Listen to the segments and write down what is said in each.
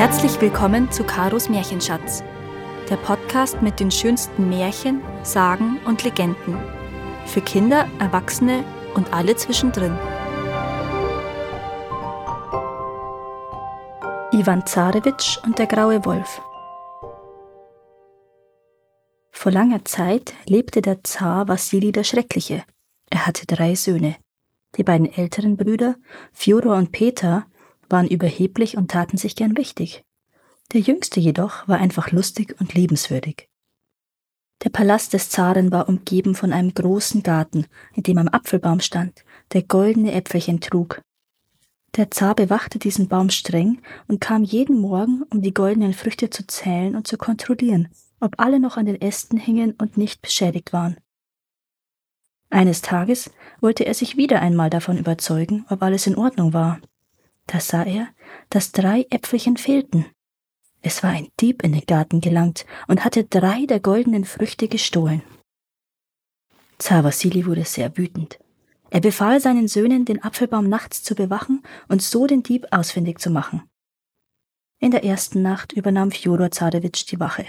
Herzlich willkommen zu Karos Märchenschatz, der Podcast mit den schönsten Märchen, Sagen und Legenden. Für Kinder, Erwachsene und alle zwischendrin. Ivan Zarewitsch und der graue Wolf. Vor langer Zeit lebte der Zar Wassili der Schreckliche. Er hatte drei Söhne. Die beiden älteren Brüder, Fjodor und Peter, waren überheblich und taten sich gern wichtig. Der jüngste jedoch war einfach lustig und liebenswürdig. Der Palast des Zaren war umgeben von einem großen Garten, in dem ein Apfelbaum stand, der goldene Äpfelchen trug. Der Zar bewachte diesen Baum streng und kam jeden Morgen, um die goldenen Früchte zu zählen und zu kontrollieren, ob alle noch an den Ästen hingen und nicht beschädigt waren. Eines Tages wollte er sich wieder einmal davon überzeugen, ob alles in Ordnung war. Da sah er, dass drei Äpfelchen fehlten. Es war ein Dieb in den Garten gelangt und hatte drei der goldenen Früchte gestohlen. Zar Wassili wurde sehr wütend. Er befahl seinen Söhnen, den Apfelbaum nachts zu bewachen und so den Dieb ausfindig zu machen. In der ersten Nacht übernahm Fjodor Zarewitsch die Wache.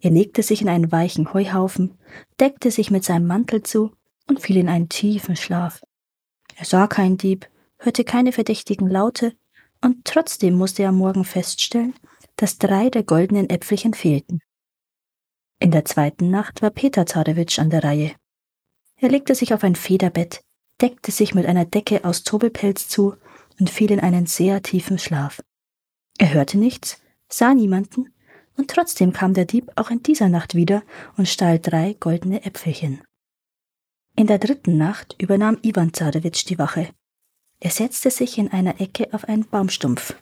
Er legte sich in einen weichen Heuhaufen, deckte sich mit seinem Mantel zu und fiel in einen tiefen Schlaf. Er sah keinen Dieb, hörte keine verdächtigen Laute, und trotzdem musste er am Morgen feststellen, dass drei der goldenen Äpfelchen fehlten. In der zweiten Nacht war Peter Zarewitsch an der Reihe. Er legte sich auf ein Federbett, deckte sich mit einer Decke aus Tobelpelz zu und fiel in einen sehr tiefen Schlaf. Er hörte nichts, sah niemanden, und trotzdem kam der Dieb auch in dieser Nacht wieder und stahl drei goldene Äpfelchen. In der dritten Nacht übernahm Ivan Zarewitsch die Wache. Er setzte sich in einer Ecke auf einen Baumstumpf.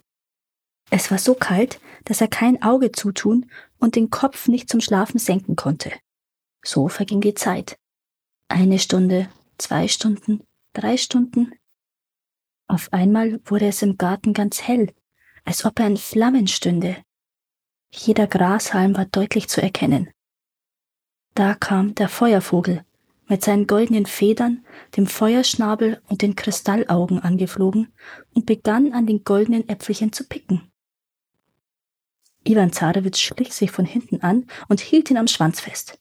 Es war so kalt, dass er kein Auge zutun und den Kopf nicht zum Schlafen senken konnte. So verging die Zeit. Eine Stunde, zwei Stunden, drei Stunden. Auf einmal wurde es im Garten ganz hell, als ob er in Flammen stünde. Jeder Grashalm war deutlich zu erkennen. Da kam der Feuervogel mit seinen goldenen Federn, dem Feuerschnabel und den Kristallaugen angeflogen und begann an den goldenen Äpfelchen zu picken. Ivan Zarewitsch schlich sich von hinten an und hielt ihn am Schwanz fest.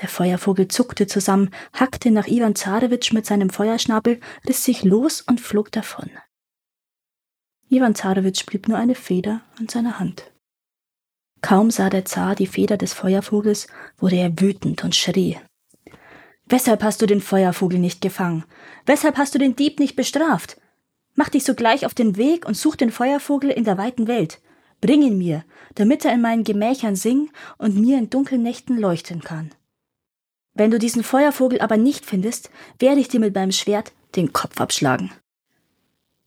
Der Feuervogel zuckte zusammen, hackte nach Ivan Zarewitsch mit seinem Feuerschnabel, riss sich los und flog davon. Ivan Zarewitsch blieb nur eine Feder an seiner Hand. Kaum sah der Zar die Feder des Feuervogels, wurde er wütend und schrie. Weshalb hast du den Feuervogel nicht gefangen? Weshalb hast du den Dieb nicht bestraft? Mach dich sogleich auf den Weg und such den Feuervogel in der weiten Welt. Bring ihn mir, damit er in meinen Gemächern singen und mir in dunklen Nächten leuchten kann. Wenn du diesen Feuervogel aber nicht findest, werde ich dir mit meinem Schwert den Kopf abschlagen.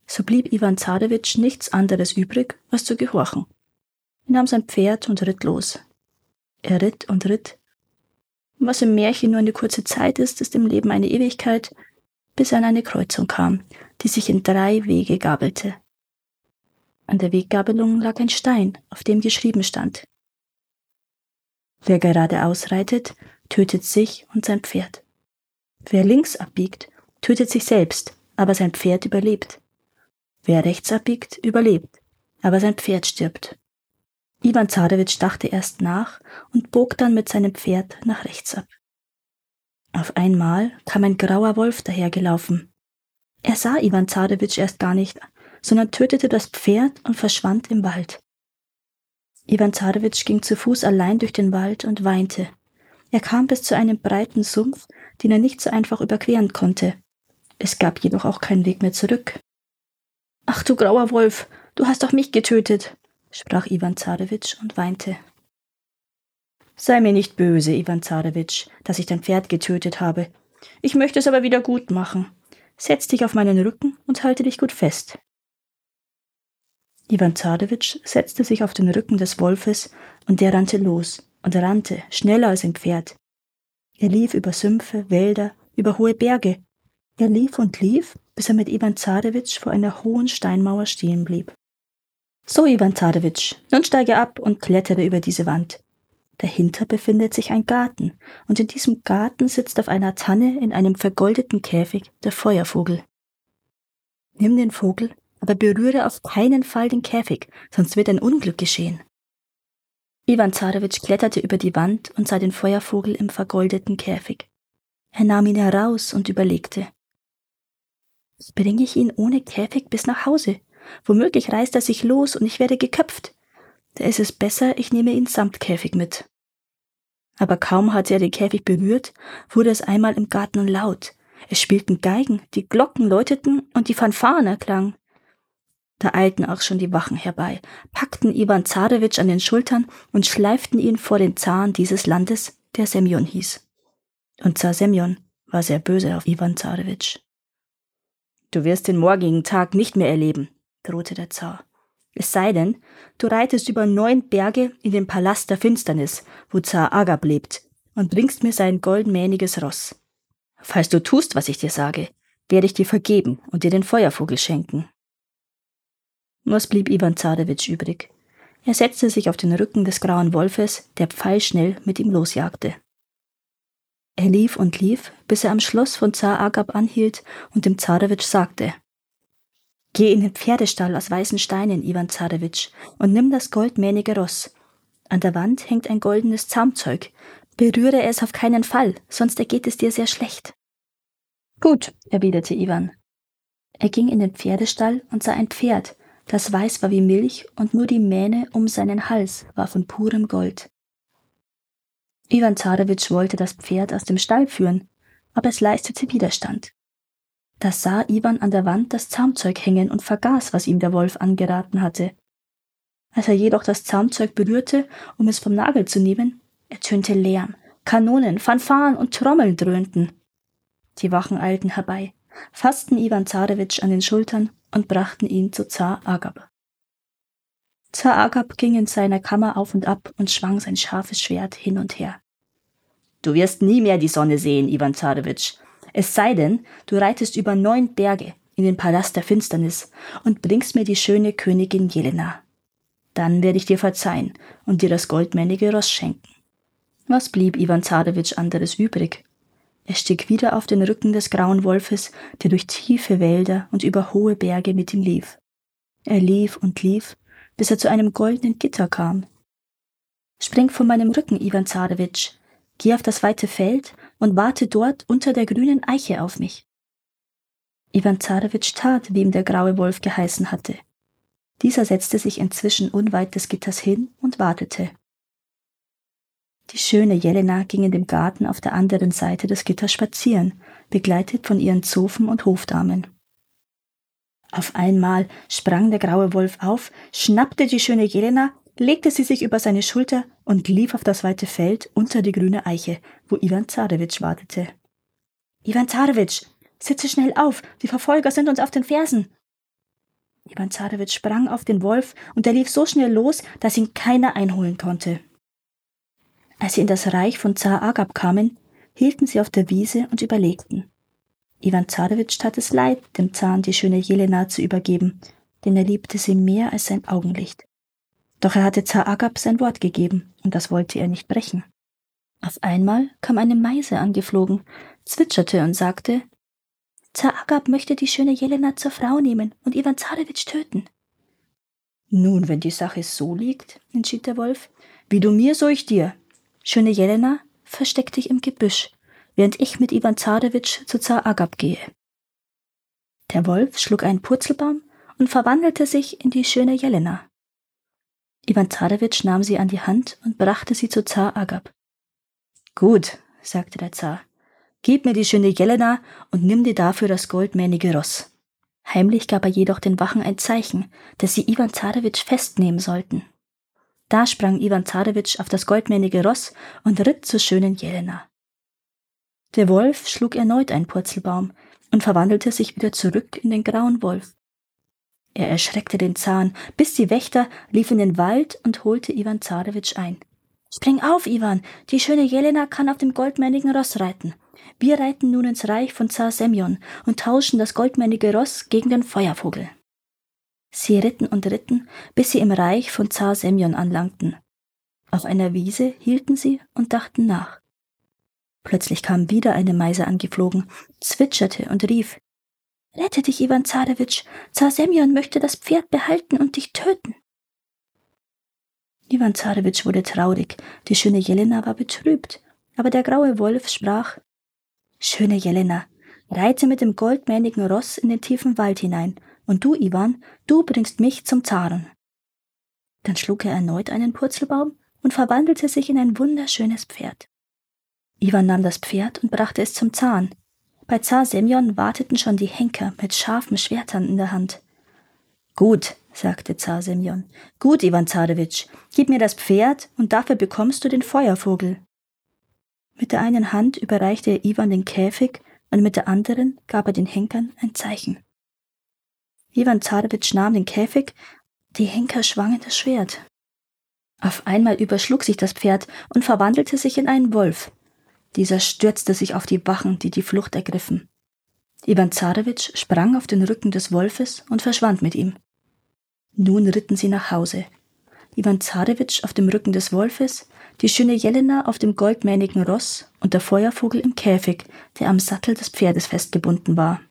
So blieb Ivan Zarewitsch nichts anderes übrig, als zu gehorchen. Er nahm sein Pferd und ritt los. Er ritt und ritt, was im Märchen nur eine kurze Zeit ist, ist im Leben eine Ewigkeit, bis er an eine Kreuzung kam, die sich in drei Wege gabelte. An der Weggabelung lag ein Stein, auf dem geschrieben stand. Wer geradeaus reitet, tötet sich und sein Pferd. Wer links abbiegt, tötet sich selbst, aber sein Pferd überlebt. Wer rechts abbiegt, überlebt, aber sein Pferd stirbt. Ivan Zarewitsch dachte erst nach und bog dann mit seinem Pferd nach rechts ab. Auf einmal kam ein grauer Wolf dahergelaufen. Er sah Ivan Zarewitsch erst gar nicht, sondern tötete das Pferd und verschwand im Wald. Ivan Zarewitsch ging zu Fuß allein durch den Wald und weinte. Er kam bis zu einem breiten Sumpf, den er nicht so einfach überqueren konnte. Es gab jedoch auch keinen Weg mehr zurück. Ach du grauer Wolf, du hast doch mich getötet, sprach Ivan Zarewitsch und weinte. Sei mir nicht böse, Ivan Zarewitsch, dass ich dein Pferd getötet habe. Ich möchte es aber wieder gut machen. Setz dich auf meinen Rücken und halte dich gut fest. Ivan Zarewitsch setzte sich auf den Rücken des Wolfes und der rannte los und rannte schneller als ein Pferd. Er lief über Sümpfe, Wälder, über hohe Berge. Er lief und lief, bis er mit Ivan Zarewitsch vor einer hohen Steinmauer stehen blieb. So, Ivan Zarewitsch, nun steige ab und klettere über diese Wand. Dahinter befindet sich ein Garten, und in diesem Garten sitzt auf einer Tanne in einem vergoldeten Käfig der Feuervogel. Nimm den Vogel, aber berühre auf keinen Fall den Käfig, sonst wird ein Unglück geschehen. Ivan Zarewitsch kletterte über die Wand und sah den Feuervogel im vergoldeten Käfig. Er nahm ihn heraus und überlegte. Bringe ich ihn ohne Käfig bis nach Hause? Womöglich reißt er sich los und ich werde geköpft. Da ist es besser, ich nehme ihn samt Käfig mit. Aber kaum hatte er den Käfig berührt, wurde es einmal im Garten laut. Es spielten Geigen, die Glocken läuteten und die Fanfaren erklangen. Da eilten auch schon die Wachen herbei, packten Iwan Zarewitsch an den Schultern und schleiften ihn vor den Zaren dieses Landes, der Semyon hieß. Und Zar Semyon war sehr böse auf Iwan Zarewitsch. Du wirst den morgigen Tag nicht mehr erleben, drohte der Zar. Es sei denn, du reitest über neun Berge in den Palast der Finsternis, wo Zar Agab lebt, und bringst mir sein goldmähniges Ross. Falls du tust, was ich dir sage, werde ich dir vergeben und dir den Feuervogel schenken. Was blieb Ivan Zarewitsch übrig? Er setzte sich auf den Rücken des grauen Wolfes, der pfeilschnell mit ihm losjagte. Er lief und lief, bis er am Schloss von Zar Agab anhielt und dem Zarewitsch sagte, Geh in den Pferdestall aus weißen Steinen, Ivan Zarewitsch, und nimm das goldmähnige Ross. An der Wand hängt ein goldenes Zaumzeug. Berühre es auf keinen Fall, sonst ergeht es dir sehr schlecht. Gut, erwiderte Ivan. Er ging in den Pferdestall und sah ein Pferd, das weiß war wie Milch und nur die Mähne um seinen Hals war von purem Gold. Iwan Zarewitsch wollte das Pferd aus dem Stall führen, aber es leistete Widerstand. Da sah Iwan an der Wand das Zaumzeug hängen und vergaß, was ihm der Wolf angeraten hatte. Als er jedoch das Zaumzeug berührte, um es vom Nagel zu nehmen, ertönte Lärm, Kanonen, Fanfaren und Trommeln dröhnten. Die Wachen eilten herbei, fassten Iwan Zarewitsch an den Schultern und brachten ihn zu Zar Agab. Zar Agab ging in seiner Kammer auf und ab und schwang sein scharfes Schwert hin und her. Du wirst nie mehr die Sonne sehen, Ivan Zarewitsch. Es sei denn, du reitest über neun Berge in den Palast der Finsternis und bringst mir die schöne Königin Jelena. Dann werde ich dir verzeihen und dir das goldmännige Ross schenken. Was blieb Ivan Zarewitsch anderes übrig? Er stieg wieder auf den Rücken des grauen Wolfes, der durch tiefe Wälder und über hohe Berge mit ihm lief. Er lief und lief, bis er zu einem goldenen Gitter kam. Spring von meinem Rücken, Ivan Zarewitsch. Geh auf das weite Feld und warte dort unter der grünen Eiche auf mich. Ivan Zarewitsch tat, wie ihm der graue Wolf geheißen hatte. Dieser setzte sich inzwischen unweit des Gitters hin und wartete. Die schöne Jelena ging in dem Garten auf der anderen Seite des Gitters spazieren, begleitet von ihren Zofen und Hofdamen. Auf einmal sprang der graue Wolf auf, schnappte die schöne Jelena, legte sie sich über seine Schulter und lief auf das weite Feld unter die grüne Eiche, wo Ivan Zarewitsch wartete. Ivan Zarewitsch, sitze schnell auf, die Verfolger sind uns auf den Fersen. Ivan Zarewitsch sprang auf den Wolf und er lief so schnell los, dass ihn keiner einholen konnte. Als sie in das Reich von Zar Agab kamen, hielten sie auf der Wiese und überlegten. Ivan Zarewitsch tat es leid, dem Zahn die schöne Jelena zu übergeben, denn er liebte sie mehr als sein Augenlicht. Doch er hatte Zar Agab sein Wort gegeben, und das wollte er nicht brechen. Auf einmal kam eine Meise angeflogen, zwitscherte und sagte, Zar Agab möchte die schöne Jelena zur Frau nehmen und Ivan Zarewitsch töten. Nun, wenn die Sache so liegt, entschied der Wolf, wie du mir, so ich dir. Schöne Jelena, versteck dich im Gebüsch, während ich mit Ivan Zarewitsch zu Zar Agab gehe. Der Wolf schlug einen Purzelbaum und verwandelte sich in die schöne Jelena. Ivan Zarewitsch nahm sie an die Hand und brachte sie zu Zar Agab. Gut, sagte der Zar, gib mir die schöne Jelena und nimm dir dafür das goldmähnige Ross. Heimlich gab er jedoch den Wachen ein Zeichen, dass sie Ivan Zarewitsch festnehmen sollten. Da sprang Ivan Zarewitsch auf das goldmähnige Ross und ritt zur schönen Jelena. Der Wolf schlug erneut einen Purzelbaum und verwandelte sich wieder zurück in den grauen Wolf. Er erschreckte den Zahn, bis die Wächter lief in den Wald und holte Ivan Zarewitsch ein. Spring auf, Ivan, die schöne Jelena kann auf dem goldmännigen Ross reiten. Wir reiten nun ins Reich von Zar Semyon und tauschen das goldmännige Ross gegen den Feuervogel. Sie ritten und ritten, bis sie im Reich von Zar Semyon anlangten. Auf einer Wiese hielten sie und dachten nach. Plötzlich kam wieder eine Meise angeflogen, zwitscherte und rief Rette dich, Ivan Zarewitsch. Zar Semyon möchte das Pferd behalten und dich töten. Ivan Zarewitsch wurde traurig, die schöne Jelena war betrübt, aber der graue Wolf sprach Schöne Jelena, reite mit dem goldmähnigen Ross in den tiefen Wald hinein, und du, Ivan, du bringst mich zum Zaren. Dann schlug er erneut einen Purzelbaum und verwandelte sich in ein wunderschönes Pferd. Ivan nahm das Pferd und brachte es zum Zahn. Bei Zar Semyon warteten schon die Henker mit scharfen Schwertern in der Hand. Gut, sagte Zar Semyon. Gut, Ivan Zarewitsch, gib mir das Pferd und dafür bekommst du den Feuervogel. Mit der einen Hand überreichte er Ivan den Käfig und mit der anderen gab er den Henkern ein Zeichen. Ivan Zarewitsch nahm den Käfig, die Henker schwangen das Schwert. Auf einmal überschlug sich das Pferd und verwandelte sich in einen Wolf. Dieser stürzte sich auf die Wachen, die die Flucht ergriffen. Ivan Zarewitsch sprang auf den Rücken des Wolfes und verschwand mit ihm. Nun ritten sie nach Hause. Ivan Zarewitsch auf dem Rücken des Wolfes, die schöne Jelena auf dem goldmähnigen Ross und der Feuervogel im Käfig, der am Sattel des Pferdes festgebunden war.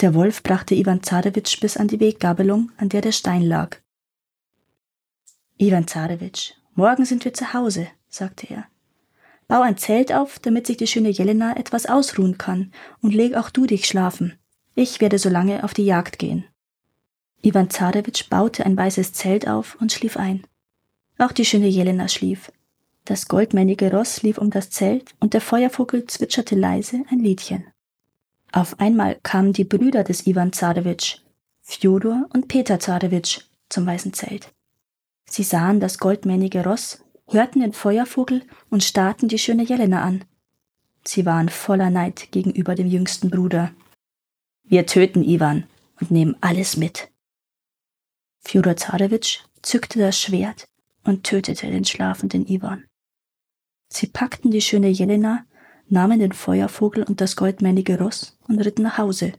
Der Wolf brachte Ivan Zarewitsch bis an die Weggabelung, an der der Stein lag. Ivan Zarewitsch, morgen sind wir zu Hause, sagte er. Bau ein Zelt auf, damit sich die schöne Jelena etwas ausruhen kann, und leg auch du dich schlafen. Ich werde so lange auf die Jagd gehen. Ivan Zarewitsch baute ein weißes Zelt auf und schlief ein. Auch die schöne Jelena schlief. Das goldmännige Ross lief um das Zelt und der Feuervogel zwitscherte leise ein Liedchen. Auf einmal kamen die Brüder des Ivan Zarewitsch, Fjodor und Peter Zarewitsch, zum weißen Zelt. Sie sahen das goldmännige Ross, hörten den Feuervogel und starrten die schöne Jelena an. Sie waren voller Neid gegenüber dem jüngsten Bruder. Wir töten Ivan und nehmen alles mit. Fjodor Zarewitsch zückte das Schwert und tötete den schlafenden Iwan. Sie packten die schöne Jelena, nahmen den Feuervogel und das goldmännige Ross und ritten nach Hause.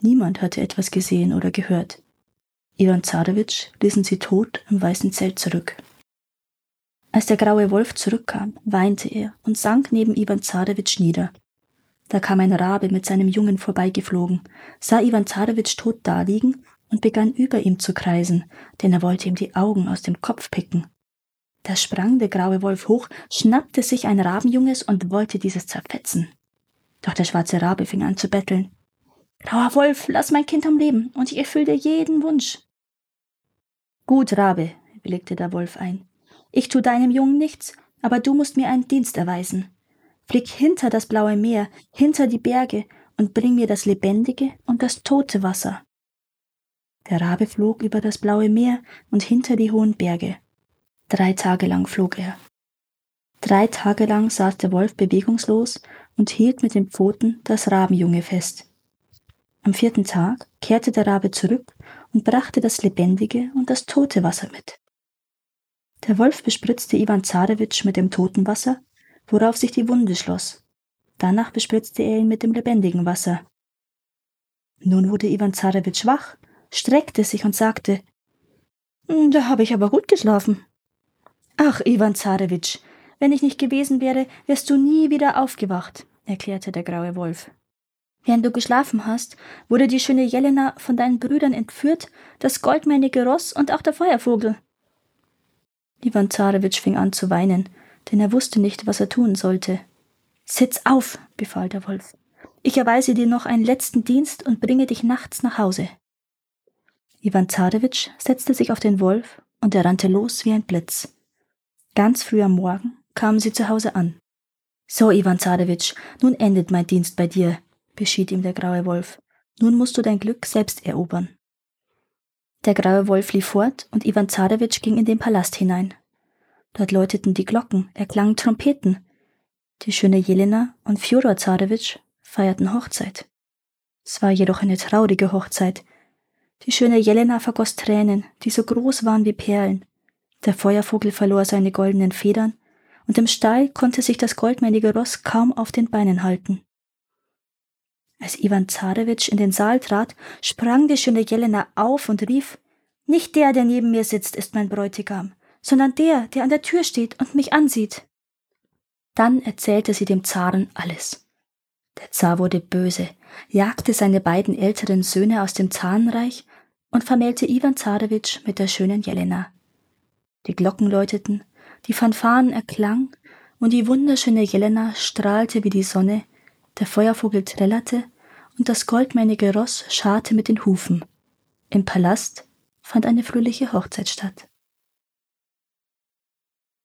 Niemand hatte etwas gesehen oder gehört. Iwan Zarewitsch ließen sie tot im weißen Zelt zurück. Als der graue Wolf zurückkam, weinte er und sank neben Iwan Zarewitsch nieder. Da kam ein Rabe mit seinem Jungen vorbeigeflogen, sah Iwan Zarewitsch tot daliegen und begann über ihm zu kreisen, denn er wollte ihm die Augen aus dem Kopf picken. Da sprang der graue Wolf hoch, schnappte sich ein Rabenjunges und wollte dieses zerfetzen. Doch der schwarze Rabe fing an zu betteln. Grauer Wolf, lass mein Kind am Leben, und ich erfülle dir jeden Wunsch. Gut, Rabe, willigte der Wolf ein. Ich tu deinem Jungen nichts, aber du musst mir einen Dienst erweisen. Flieg hinter das blaue Meer, hinter die Berge und bring mir das lebendige und das tote Wasser. Der Rabe flog über das blaue Meer und hinter die hohen Berge. Drei Tage lang flog er. Drei Tage lang saß der Wolf bewegungslos und hielt mit den Pfoten das Rabenjunge fest. Am vierten Tag kehrte der Rabe zurück und brachte das lebendige und das tote Wasser mit. Der Wolf bespritzte Ivan Zarewitsch mit dem toten Wasser, worauf sich die Wunde schloss. Danach bespritzte er ihn mit dem lebendigen Wasser. Nun wurde Ivan Zarewitsch wach streckte sich und sagte, hm, da habe ich aber gut geschlafen. Ach, Ivan Zarewitsch, wenn ich nicht gewesen wäre, wärst du nie wieder aufgewacht, erklärte der graue Wolf. Während du geschlafen hast, wurde die schöne Jelena von deinen Brüdern entführt, das goldmännige Ross und auch der Feuervogel. Ivan Zarewitsch fing an zu weinen, denn er wusste nicht, was er tun sollte. Sitz auf, befahl der Wolf. Ich erweise dir noch einen letzten Dienst und bringe dich nachts nach Hause. Ivan Zarewitsch setzte sich auf den Wolf und er rannte los wie ein Blitz. Ganz früh am Morgen kamen sie zu Hause an. So, Ivan Zarewitsch, nun endet mein Dienst bei dir, beschied ihm der graue Wolf. Nun musst du dein Glück selbst erobern. Der graue Wolf lief fort und Ivan Zarewitsch ging in den Palast hinein. Dort läuteten die Glocken, erklangen Trompeten. Die schöne Jelena und Fjodor Zarewitsch feierten Hochzeit. Es war jedoch eine traurige Hochzeit, die schöne Jelena vergoss Tränen, die so groß waren wie Perlen. Der Feuervogel verlor seine goldenen Federn, und im Stall konnte sich das goldmännige Ross kaum auf den Beinen halten. Als Ivan Zarewitsch in den Saal trat, sprang die schöne Jelena auf und rief Nicht der, der neben mir sitzt, ist mein Bräutigam, sondern der, der an der Tür steht und mich ansieht. Dann erzählte sie dem Zaren alles. Der Zar wurde böse, jagte seine beiden älteren Söhne aus dem Zarenreich und vermählte Iwan Zarewitsch mit der schönen Jelena. Die Glocken läuteten, die Fanfaren erklang und die wunderschöne Jelena strahlte wie die Sonne, der Feuervogel trällerte und das goldmähnige Ross scharrte mit den Hufen. Im Palast fand eine fröhliche Hochzeit statt.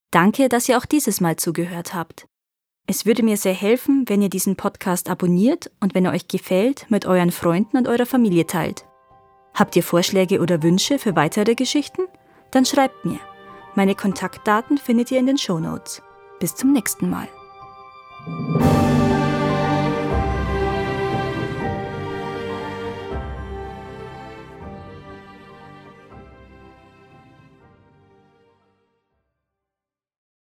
Danke, dass ihr auch dieses Mal zugehört habt. Es würde mir sehr helfen, wenn ihr diesen Podcast abonniert und wenn er euch gefällt, mit euren Freunden und eurer Familie teilt. Habt ihr Vorschläge oder Wünsche für weitere Geschichten? Dann schreibt mir. Meine Kontaktdaten findet ihr in den Show Notes. Bis zum nächsten Mal.